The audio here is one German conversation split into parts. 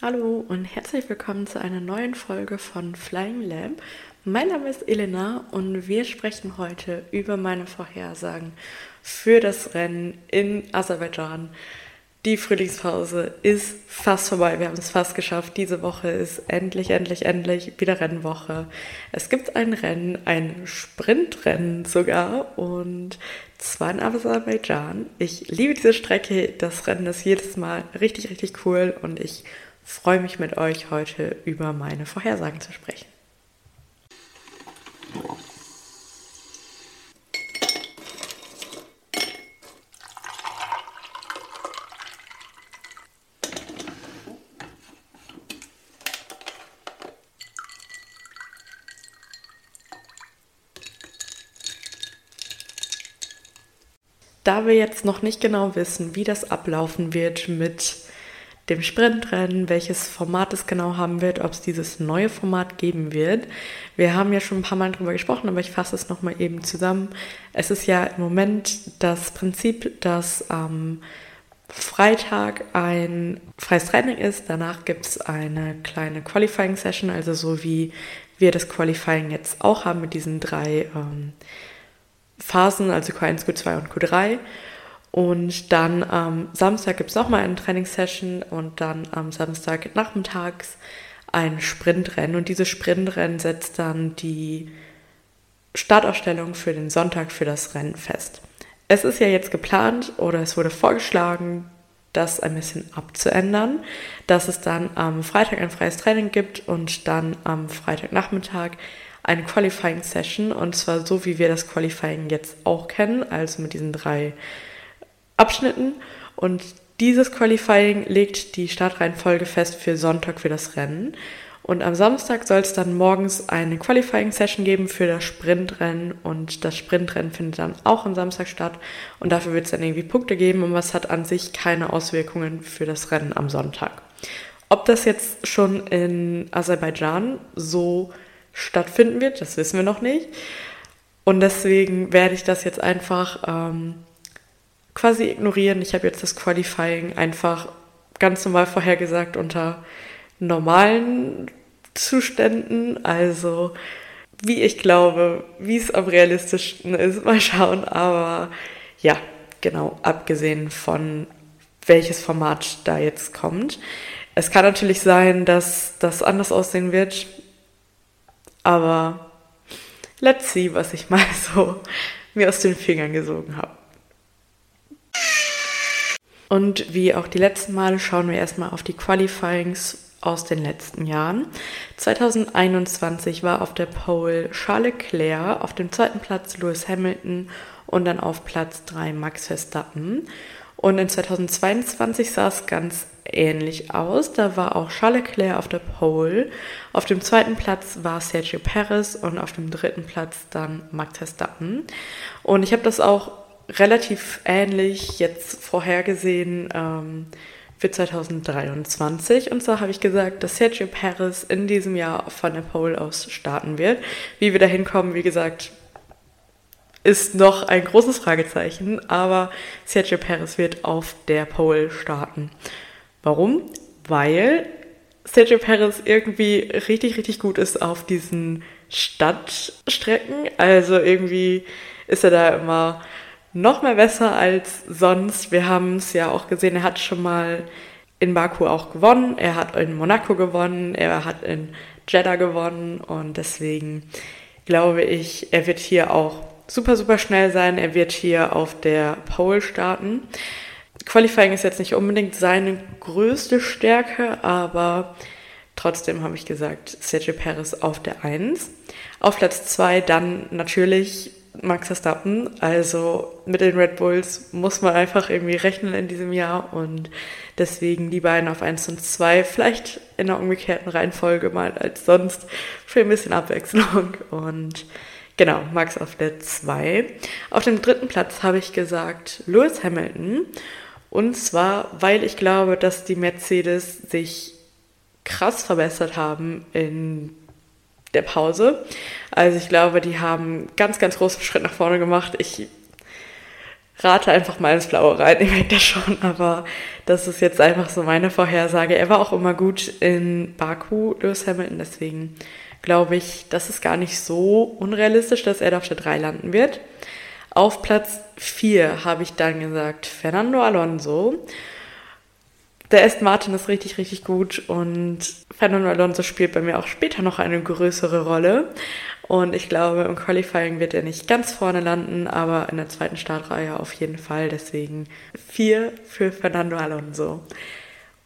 Hallo und herzlich willkommen zu einer neuen Folge von Flying Lamp. Mein Name ist Elena und wir sprechen heute über meine Vorhersagen für das Rennen in Aserbaidschan. Die Frühlingspause ist fast vorbei. Wir haben es fast geschafft. Diese Woche ist endlich, endlich, endlich wieder Rennwoche. Es gibt ein Rennen, ein Sprintrennen sogar und zwar in Aserbaidschan. Ich liebe diese Strecke. Das Rennen ist jedes Mal richtig, richtig cool und ich freue mich mit euch heute über meine Vorhersagen zu sprechen. Da wir jetzt noch nicht genau wissen, wie das ablaufen wird mit dem Sprintrennen, welches Format es genau haben wird, ob es dieses neue Format geben wird. Wir haben ja schon ein paar Mal darüber gesprochen, aber ich fasse es nochmal eben zusammen. Es ist ja im Moment das Prinzip, dass am Freitag ein freies Training ist. Danach gibt es eine kleine Qualifying Session, also so wie wir das Qualifying jetzt auch haben mit diesen drei ähm, Phasen, also Q1, Q2 und Q3. Und dann am Samstag gibt es nochmal eine Trainingssession und dann am Samstag nachmittags ein Sprintrennen. Und dieses Sprintrennen setzt dann die Startausstellung für den Sonntag für das Rennen fest. Es ist ja jetzt geplant oder es wurde vorgeschlagen, das ein bisschen abzuändern, dass es dann am Freitag ein freies Training gibt und dann am Freitagnachmittag eine Qualifying Session und zwar so wie wir das Qualifying jetzt auch kennen, also mit diesen drei Abschnitten und dieses Qualifying legt die Startreihenfolge fest für Sonntag für das Rennen. Und am Samstag soll es dann morgens eine Qualifying-Session geben für das Sprintrennen und das Sprintrennen findet dann auch am Samstag statt und dafür wird es dann irgendwie Punkte geben und was hat an sich keine Auswirkungen für das Rennen am Sonntag. Ob das jetzt schon in Aserbaidschan so stattfinden wird, das wissen wir noch nicht. Und deswegen werde ich das jetzt einfach ähm, quasi ignorieren. Ich habe jetzt das Qualifying einfach ganz normal vorhergesagt unter normalen Zuständen. Also wie ich glaube, wie es am realistischsten ist, mal schauen. Aber ja, genau, abgesehen von welches Format da jetzt kommt. Es kann natürlich sein, dass das anders aussehen wird, aber let's see, was ich mal so mir aus den Fingern gesogen habe. Und wie auch die letzten Male schauen wir erstmal auf die Qualifyings aus den letzten Jahren. 2021 war auf der Pole Charles Leclerc, auf dem zweiten Platz Lewis Hamilton und dann auf Platz 3 Max Verstappen. Und in 2022 sah es ganz ähnlich aus. Da war auch Charles Leclerc auf der Pole. Auf dem zweiten Platz war Sergio Perez und auf dem dritten Platz dann Max Verstappen. Und ich habe das auch relativ ähnlich jetzt vorhergesehen ähm, für 2023. Und zwar habe ich gesagt, dass Sergio Perez in diesem Jahr von der Pole aus starten wird. Wie wir da hinkommen, wie gesagt, ist noch ein großes Fragezeichen, aber Sergio Perez wird auf der Pole starten. Warum? Weil Sergio Perez irgendwie richtig, richtig gut ist auf diesen Stadtstrecken. Also irgendwie ist er da immer noch mehr besser als sonst. Wir haben es ja auch gesehen, er hat schon mal in Baku auch gewonnen, er hat in Monaco gewonnen, er hat in Jeddah gewonnen und deswegen glaube ich, er wird hier auch super, super schnell sein. Er wird hier auf der Pole starten. Qualifying ist jetzt nicht unbedingt seine größte Stärke, aber trotzdem habe ich gesagt, Sergio Perez auf der 1. Auf Platz 2 dann natürlich Max Verstappen. Also mit den Red Bulls muss man einfach irgendwie rechnen in diesem Jahr und deswegen die beiden auf 1 und 2, vielleicht in einer umgekehrten Reihenfolge mal als sonst für ein bisschen Abwechslung und genau, Max auf der 2. Auf dem dritten Platz habe ich gesagt Lewis Hamilton und zwar, weil ich glaube, dass die Mercedes sich krass verbessert haben in der Pause. Also ich glaube, die haben ganz, ganz großen Schritt nach vorne gemacht. Ich rate einfach mal ins Blaue rein, ich merke das schon, aber das ist jetzt einfach so meine Vorhersage. Er war auch immer gut in Baku, Lewis Hamilton, deswegen glaube ich, das ist gar nicht so unrealistisch, dass er da auf der 3 landen wird. Auf Platz 4 habe ich dann gesagt Fernando Alonso. Der Aston Martin ist richtig, richtig gut und Fernando Alonso spielt bei mir auch später noch eine größere Rolle. Und ich glaube, im Qualifying wird er nicht ganz vorne landen, aber in der zweiten Startreihe auf jeden Fall. Deswegen vier für Fernando Alonso.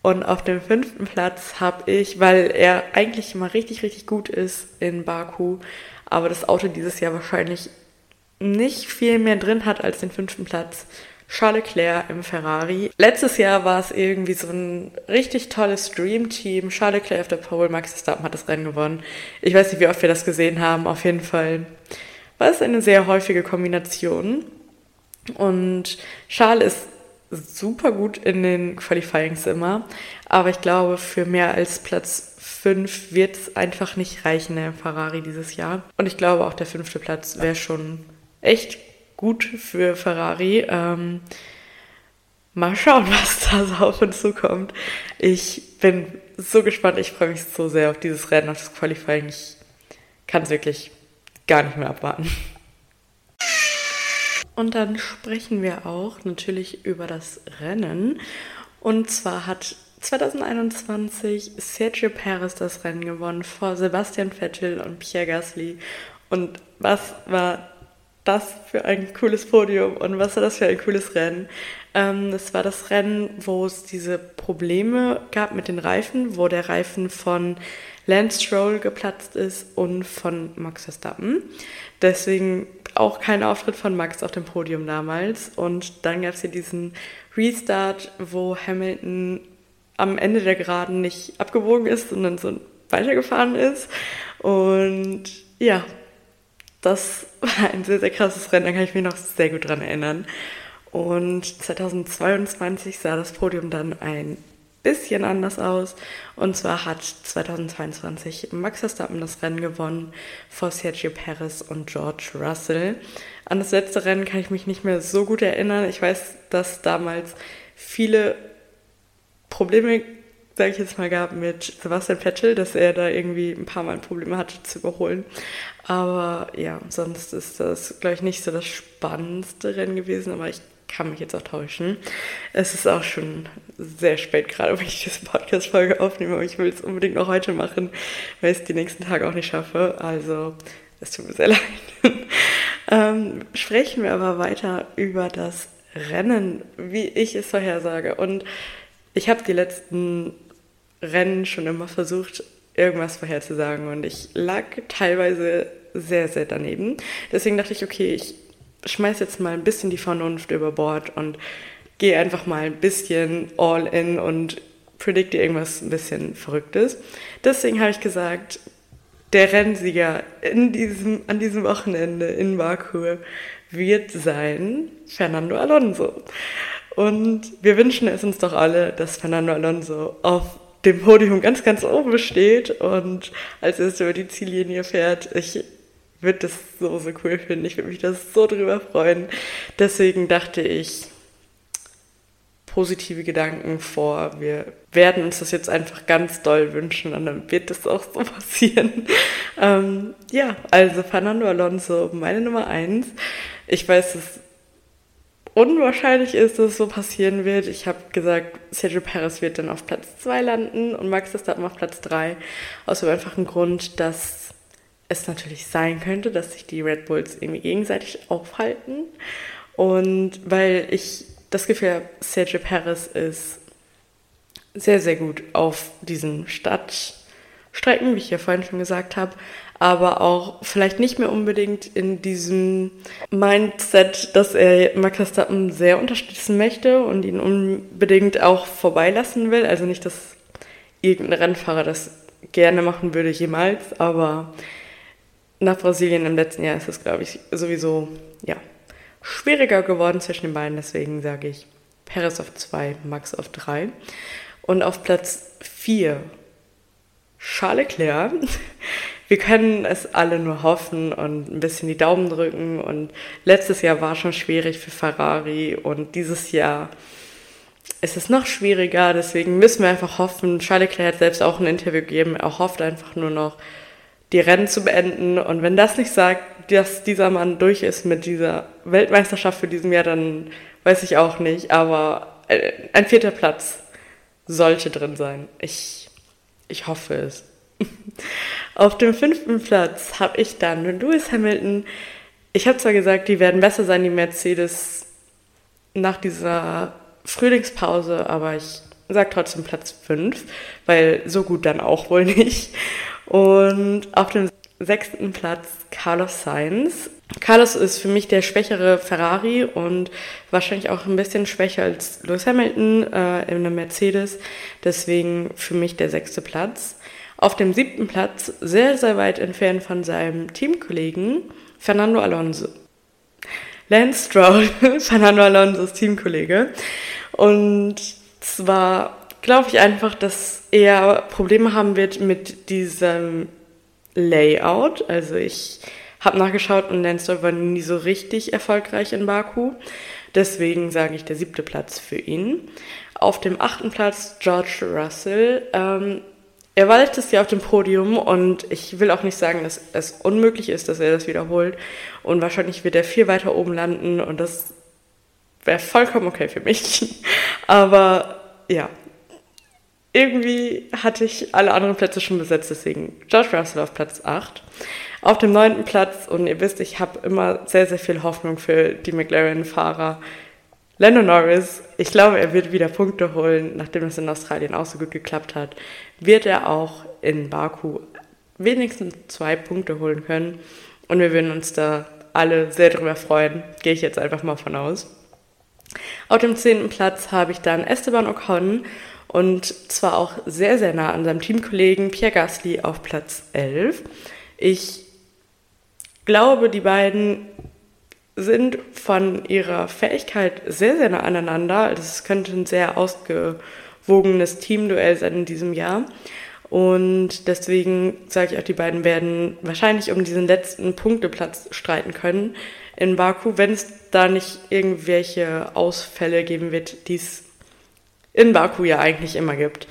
Und auf dem fünften Platz habe ich, weil er eigentlich immer richtig, richtig gut ist in Baku, aber das Auto dieses Jahr wahrscheinlich nicht viel mehr drin hat als den fünften Platz, Charles Leclerc im Ferrari. Letztes Jahr war es irgendwie so ein richtig tolles Dream-Team. Charles Leclerc auf der Pole, Max Verstappen hat das Rennen gewonnen. Ich weiß nicht, wie oft wir das gesehen haben. Auf jeden Fall war es eine sehr häufige Kombination. Und Charles ist super gut in den Qualifyings immer. Aber ich glaube, für mehr als Platz 5 wird es einfach nicht reichen, der Ferrari dieses Jahr. Und ich glaube, auch der fünfte Platz wäre schon echt gut für Ferrari. Ähm, mal schauen, was da so auf uns zukommt. Ich bin so gespannt. Ich freue mich so sehr auf dieses Rennen, auf das Qualifying. Ich kann es wirklich gar nicht mehr abwarten. Und dann sprechen wir auch natürlich über das Rennen. Und zwar hat 2021 Sergio Perez das Rennen gewonnen vor Sebastian Vettel und Pierre Gasly. Und was war das für ein cooles Podium und was war das für ein cooles Rennen. Ähm, das war das Rennen, wo es diese Probleme gab mit den Reifen, wo der Reifen von Lance Stroll geplatzt ist und von Max Verstappen. Deswegen auch kein Auftritt von Max auf dem Podium damals. Und dann gab es hier diesen Restart, wo Hamilton am Ende der Geraden nicht abgebogen ist, sondern so weitergefahren ist. Und ja, das war ein sehr, sehr krasses Rennen, da kann ich mich noch sehr gut dran erinnern. Und 2022 sah das Podium dann ein bisschen anders aus. Und zwar hat 2022 Max Verstappen das Rennen gewonnen vor Sergio Perez und George Russell. An das letzte Rennen kann ich mich nicht mehr so gut erinnern. Ich weiß, dass damals viele Probleme sage ich jetzt mal, gab mit Sebastian Vettel, dass er da irgendwie ein paar Mal Probleme hatte zu überholen. Aber ja, sonst ist das, glaube ich, nicht so das spannendste Rennen gewesen, aber ich kann mich jetzt auch täuschen. Es ist auch schon sehr spät gerade, wenn ich diese Podcast-Folge aufnehme, aber ich will es unbedingt noch heute machen, weil ich es die nächsten Tage auch nicht schaffe. Also, es tut mir sehr leid. ähm, sprechen wir aber weiter über das Rennen, wie ich es vorhersage. Und ich habe die letzten Rennen schon immer versucht, irgendwas vorherzusagen und ich lag teilweise sehr, sehr daneben. Deswegen dachte ich, okay, ich schmeiß jetzt mal ein bisschen die Vernunft über Bord und gehe einfach mal ein bisschen all in und predikte irgendwas ein bisschen Verrücktes. Deswegen habe ich gesagt, der Rennsieger in diesem, an diesem Wochenende in Baku wird sein Fernando Alonso. Und wir wünschen es uns doch alle, dass Fernando Alonso auf dem Podium ganz, ganz oben steht und als er über die Ziellinie fährt. Ich würde das so, so cool finden. Ich würde mich das so drüber freuen. Deswegen dachte ich, positive Gedanken vor. Wir werden uns das jetzt einfach ganz doll wünschen und dann wird das auch so passieren. Ähm, ja, also Fernando Alonso, meine Nummer eins. Ich weiß, es unwahrscheinlich ist, dass es so passieren wird. Ich habe gesagt, Sergio Perez wird dann auf Platz 2 landen und Max Verstappen auf Platz 3. Aus dem einfachen Grund, dass es natürlich sein könnte, dass sich die Red Bulls irgendwie gegenseitig aufhalten. Und weil ich das Gefühl habe, Sergio Perez ist sehr, sehr gut auf diesen Stadtstrecken, wie ich ja vorhin schon gesagt habe, aber auch vielleicht nicht mehr unbedingt in diesem Mindset, dass er Max Verstappen sehr unterstützen möchte und ihn unbedingt auch vorbeilassen will. Also nicht, dass irgendein Rennfahrer das gerne machen würde jemals, aber nach Brasilien im letzten Jahr ist es, glaube ich, sowieso ja, schwieriger geworden zwischen den beiden. Deswegen sage ich Perez auf 2, Max auf 3. Und auf Platz 4 Charles Leclerc wir können es alle nur hoffen und ein bisschen die Daumen drücken. Und letztes Jahr war schon schwierig für Ferrari und dieses Jahr ist es noch schwieriger. Deswegen müssen wir einfach hoffen. Charles Leclerc hat selbst auch ein Interview gegeben. Er hofft einfach nur noch, die Rennen zu beenden. Und wenn das nicht sagt, dass dieser Mann durch ist mit dieser Weltmeisterschaft für diesem Jahr, dann weiß ich auch nicht. Aber äh, ein vierter Platz sollte drin sein. Ich, ich hoffe es. Auf dem fünften Platz habe ich dann Lewis Hamilton. Ich habe zwar gesagt, die werden besser sein, die Mercedes, nach dieser Frühlingspause, aber ich sage trotzdem Platz 5, weil so gut dann auch wohl nicht. Und auf dem sechsten Platz Carlos Sainz. Carlos ist für mich der schwächere Ferrari und wahrscheinlich auch ein bisschen schwächer als Lewis Hamilton äh, in einem Mercedes. Deswegen für mich der sechste Platz. Auf dem siebten Platz, sehr, sehr weit entfernt von seinem Teamkollegen, Fernando Alonso. Lance Stroll, Fernando Alonso's Teamkollege. Und zwar glaube ich einfach, dass er Probleme haben wird mit diesem Layout. Also ich habe nachgeschaut und Stroll war nie so richtig erfolgreich in Baku. Deswegen sage ich der siebte Platz für ihn. Auf dem achten Platz George Russell. Ähm, er war letztes Jahr auf dem Podium und ich will auch nicht sagen, dass es unmöglich ist, dass er das wiederholt. Und wahrscheinlich wird er viel weiter oben landen und das wäre vollkommen okay für mich. Aber ja, irgendwie hatte ich alle anderen Plätze schon besetzt, deswegen George Russell auf Platz 8. Auf dem neunten Platz, und ihr wisst, ich habe immer sehr, sehr viel Hoffnung für die McLaren-Fahrer. Lando Norris, ich glaube, er wird wieder Punkte holen, nachdem es in Australien auch so gut geklappt hat, wird er auch in Baku wenigstens zwei Punkte holen können. Und wir würden uns da alle sehr drüber freuen, gehe ich jetzt einfach mal von aus. Auf dem zehnten Platz habe ich dann Esteban Ocon und zwar auch sehr, sehr nah an seinem Teamkollegen Pierre Gasly auf Platz 11. Ich glaube, die beiden sind von ihrer Fähigkeit sehr, sehr nah aneinander. Es könnte ein sehr ausgewogenes Teamduell sein in diesem Jahr. Und deswegen sage ich auch, die beiden werden wahrscheinlich um diesen letzten Punkteplatz streiten können in Baku, wenn es da nicht irgendwelche Ausfälle geben wird, die es in Baku ja eigentlich immer gibt.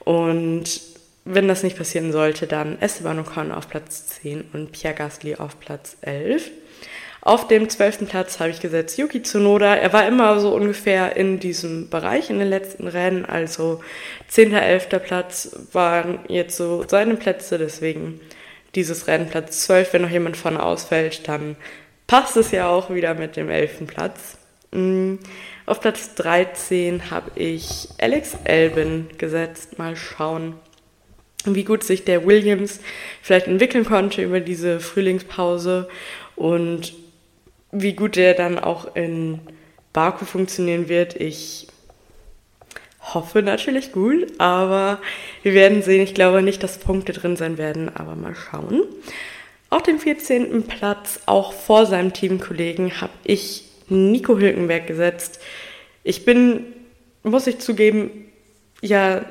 Und wenn das nicht passieren sollte, dann Esteban Ocon auf Platz 10 und Pierre Gasly auf Platz 11. Auf dem zwölften Platz habe ich gesetzt Yuki Tsunoda. Er war immer so ungefähr in diesem Bereich in den letzten Rennen. Also 10., 11. Platz waren jetzt so seine Plätze. Deswegen dieses Rennen Platz 12. Wenn noch jemand vorne ausfällt, dann passt es ja auch wieder mit dem 11. Platz. Auf Platz 13 habe ich Alex Albin gesetzt. Mal schauen, wie gut sich der Williams vielleicht entwickeln konnte über diese Frühlingspause und wie gut der dann auch in Baku funktionieren wird. Ich hoffe natürlich gut, aber wir werden sehen. Ich glaube nicht, dass Punkte drin sein werden, aber mal schauen. Auf dem 14. Platz, auch vor seinem Teamkollegen, habe ich Nico Hülkenberg gesetzt. Ich bin, muss ich zugeben, ja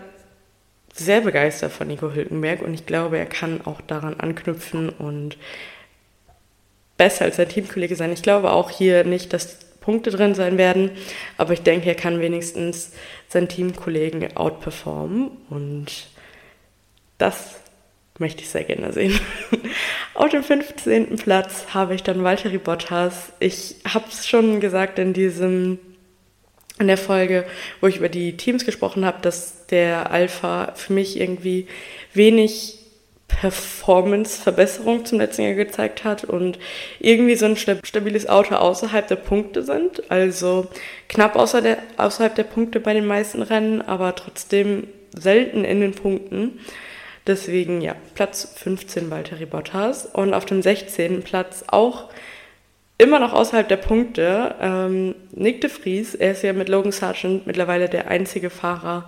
sehr begeistert von Nico Hülkenberg und ich glaube, er kann auch daran anknüpfen und besser als sein Teamkollege sein. Ich glaube auch hier nicht, dass Punkte drin sein werden, aber ich denke, er kann wenigstens seinen Teamkollegen outperformen und das möchte ich sehr gerne sehen. Auf dem 15. Platz habe ich dann Walter Bottas. Ich habe es schon gesagt in diesem in der Folge, wo ich über die Teams gesprochen habe, dass der Alpha für mich irgendwie wenig Performance-Verbesserung zum letzten Jahr gezeigt hat und irgendwie so ein stabiles Auto außerhalb der Punkte sind. Also knapp außer der, außerhalb der Punkte bei den meisten Rennen, aber trotzdem selten in den Punkten. Deswegen, ja, Platz 15 Valtteri Bottas und auf dem 16. Platz auch immer noch außerhalb der Punkte ähm, Nick de Vries. Er ist ja mit Logan Sargent mittlerweile der einzige Fahrer,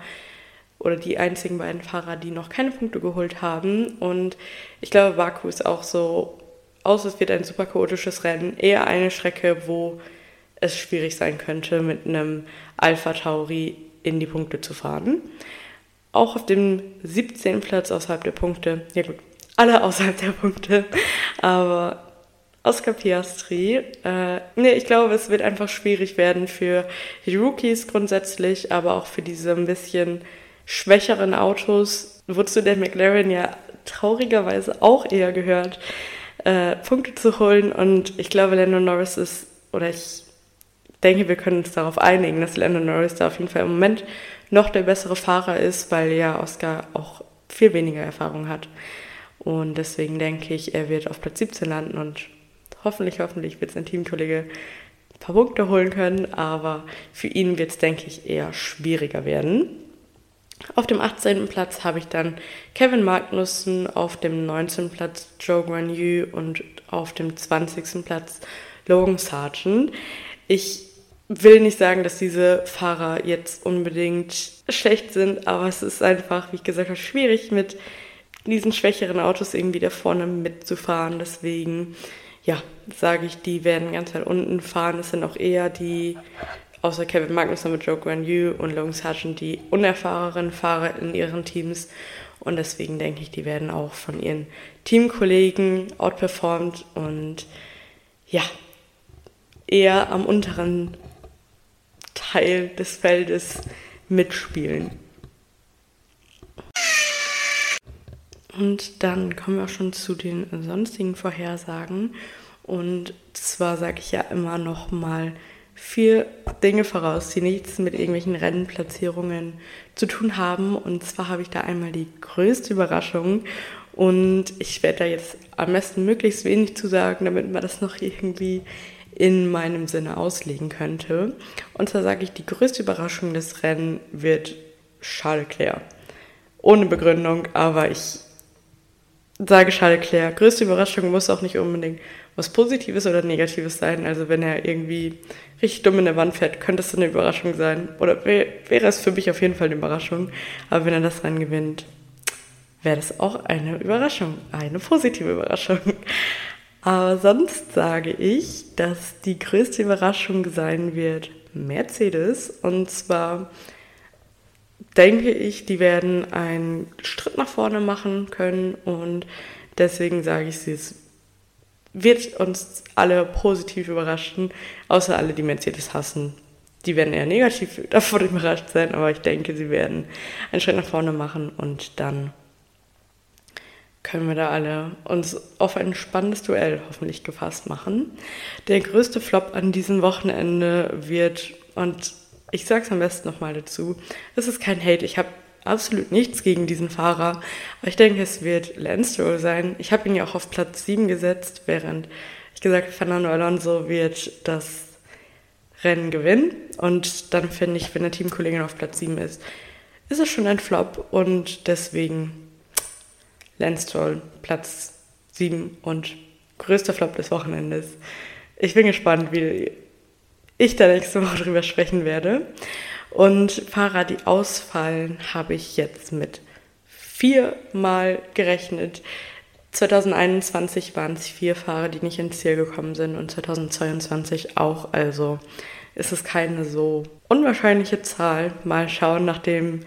oder die einzigen beiden Fahrer, die noch keine Punkte geholt haben. Und ich glaube, Baku ist auch so, außer es wird ein super chaotisches Rennen, eher eine Strecke, wo es schwierig sein könnte, mit einem Alpha Tauri in die Punkte zu fahren. Auch auf dem 17. Platz außerhalb der Punkte, ja gut, alle außerhalb der Punkte. Aber Oscar Piastri, äh, nee, ich glaube, es wird einfach schwierig werden für die Rookies grundsätzlich, aber auch für diese ein bisschen schwächeren Autos, wozu der McLaren ja traurigerweise auch eher gehört, äh, Punkte zu holen. Und ich glaube, Lando Norris ist, oder ich denke, wir können uns darauf einigen, dass Lando Norris da auf jeden Fall im Moment noch der bessere Fahrer ist, weil ja Oscar auch viel weniger Erfahrung hat. Und deswegen denke ich, er wird auf Platz 17 landen und hoffentlich, hoffentlich wird sein Teamkollege ein paar Punkte holen können, aber für ihn wird es, denke ich, eher schwieriger werden. Auf dem 18. Platz habe ich dann Kevin Magnussen, auf dem 19. Platz Joe Guan und auf dem 20. Platz Logan Sargent. Ich will nicht sagen, dass diese Fahrer jetzt unbedingt schlecht sind, aber es ist einfach, wie ich gesagt habe, schwierig mit diesen schwächeren Autos irgendwie da vorne mitzufahren. Deswegen, ja, sage ich, die werden ganz weit unten fahren. Es sind auch eher die außer Kevin Magnussen mit Joe Guan Yu und Logan Sargent die unerfahrenen Fahrer in ihren Teams. Und deswegen denke ich, die werden auch von ihren Teamkollegen outperformed und ja, eher am unteren Teil des Feldes mitspielen. Und dann kommen wir auch schon zu den sonstigen Vorhersagen. Und zwar sage ich ja immer noch mal vier Dinge voraus, die nichts mit irgendwelchen Rennenplatzierungen zu tun haben. Und zwar habe ich da einmal die größte Überraschung. Und ich werde da jetzt am besten möglichst wenig zu sagen, damit man das noch irgendwie in meinem Sinne auslegen könnte. Und zwar sage ich, die größte Überraschung des Rennens wird Charles Leclerc. Ohne Begründung, aber ich sage Charles Leclerc. Größte Überraschung muss auch nicht unbedingt was Positives oder Negatives sein. Also wenn er irgendwie richtig dumm in der Wand fährt, könnte es eine Überraschung sein. Oder wäre es für mich auf jeden Fall eine Überraschung. Aber wenn er das Rennen gewinnt, wäre das auch eine Überraschung. Eine positive Überraschung. Aber sonst sage ich, dass die größte Überraschung sein wird Mercedes. Und zwar denke ich, die werden einen Schritt nach vorne machen können. Und deswegen sage ich, es wird uns alle positiv überraschen, außer alle, die Mercedes hassen. Die werden eher negativ davon überrascht sein, aber ich denke, sie werden einen Schritt nach vorne machen und dann können wir da alle uns auf ein spannendes Duell hoffentlich gefasst machen. Der größte Flop an diesem Wochenende wird, und ich sage es am besten nochmal dazu, es ist kein Hate, ich habe absolut nichts gegen diesen Fahrer, aber ich denke, es wird Lance Stroll sein. Ich habe ihn ja auch auf Platz 7 gesetzt, während ich gesagt habe, Fernando Alonso wird das Rennen gewinnen. Und dann finde ich, wenn der Teamkollegin auf Platz 7 ist, ist es schon ein Flop und deswegen Lance Stroll, Platz 7 und größter Flop des Wochenendes. Ich bin gespannt, wie ich da nächste Woche drüber sprechen werde. Und Fahrer, die ausfallen, habe ich jetzt mit viermal gerechnet. 2021 waren es vier Fahrer, die nicht ins Ziel gekommen sind und 2022 auch. Also ist es keine so unwahrscheinliche Zahl. Mal schauen, nachdem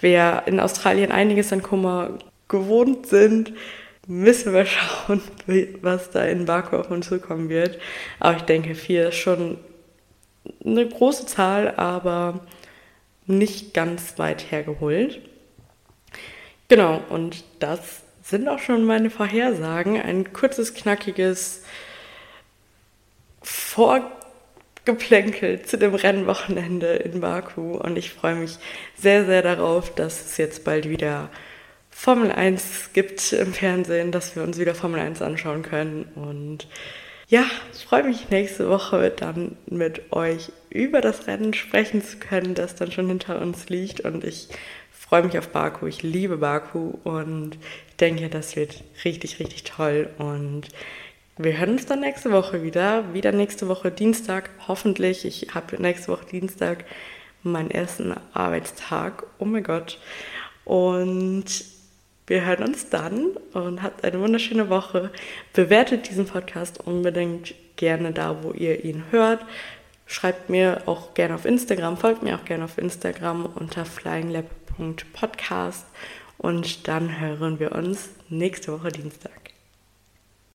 wir in Australien einiges an Kummer gewohnt sind, müssen wir schauen, was da in Baku auf uns zukommen wird. Aber ich denke, vier ist schon eine große Zahl, aber nicht ganz weit hergeholt. Genau, und das sind auch schon meine Vorhersagen. Ein kurzes, knackiges Vorgeplänkel zu dem Rennwochenende in Baku. Und ich freue mich sehr, sehr darauf, dass es jetzt bald wieder Formel 1 gibt im Fernsehen, dass wir uns wieder Formel 1 anschauen können. Und ja, ich freue mich nächste Woche dann mit euch über das Rennen sprechen zu können, das dann schon hinter uns liegt. Und ich freue mich auf Baku. Ich liebe Baku und denke, das wird richtig, richtig toll. Und wir hören uns dann nächste Woche wieder. Wieder nächste Woche Dienstag, hoffentlich. Ich habe nächste Woche Dienstag meinen ersten Arbeitstag. Oh mein Gott. Und wir hören uns dann und habt eine wunderschöne Woche. Bewertet diesen Podcast unbedingt gerne da, wo ihr ihn hört. Schreibt mir auch gerne auf Instagram, folgt mir auch gerne auf Instagram unter flyinglab.podcast Und dann hören wir uns nächste Woche Dienstag.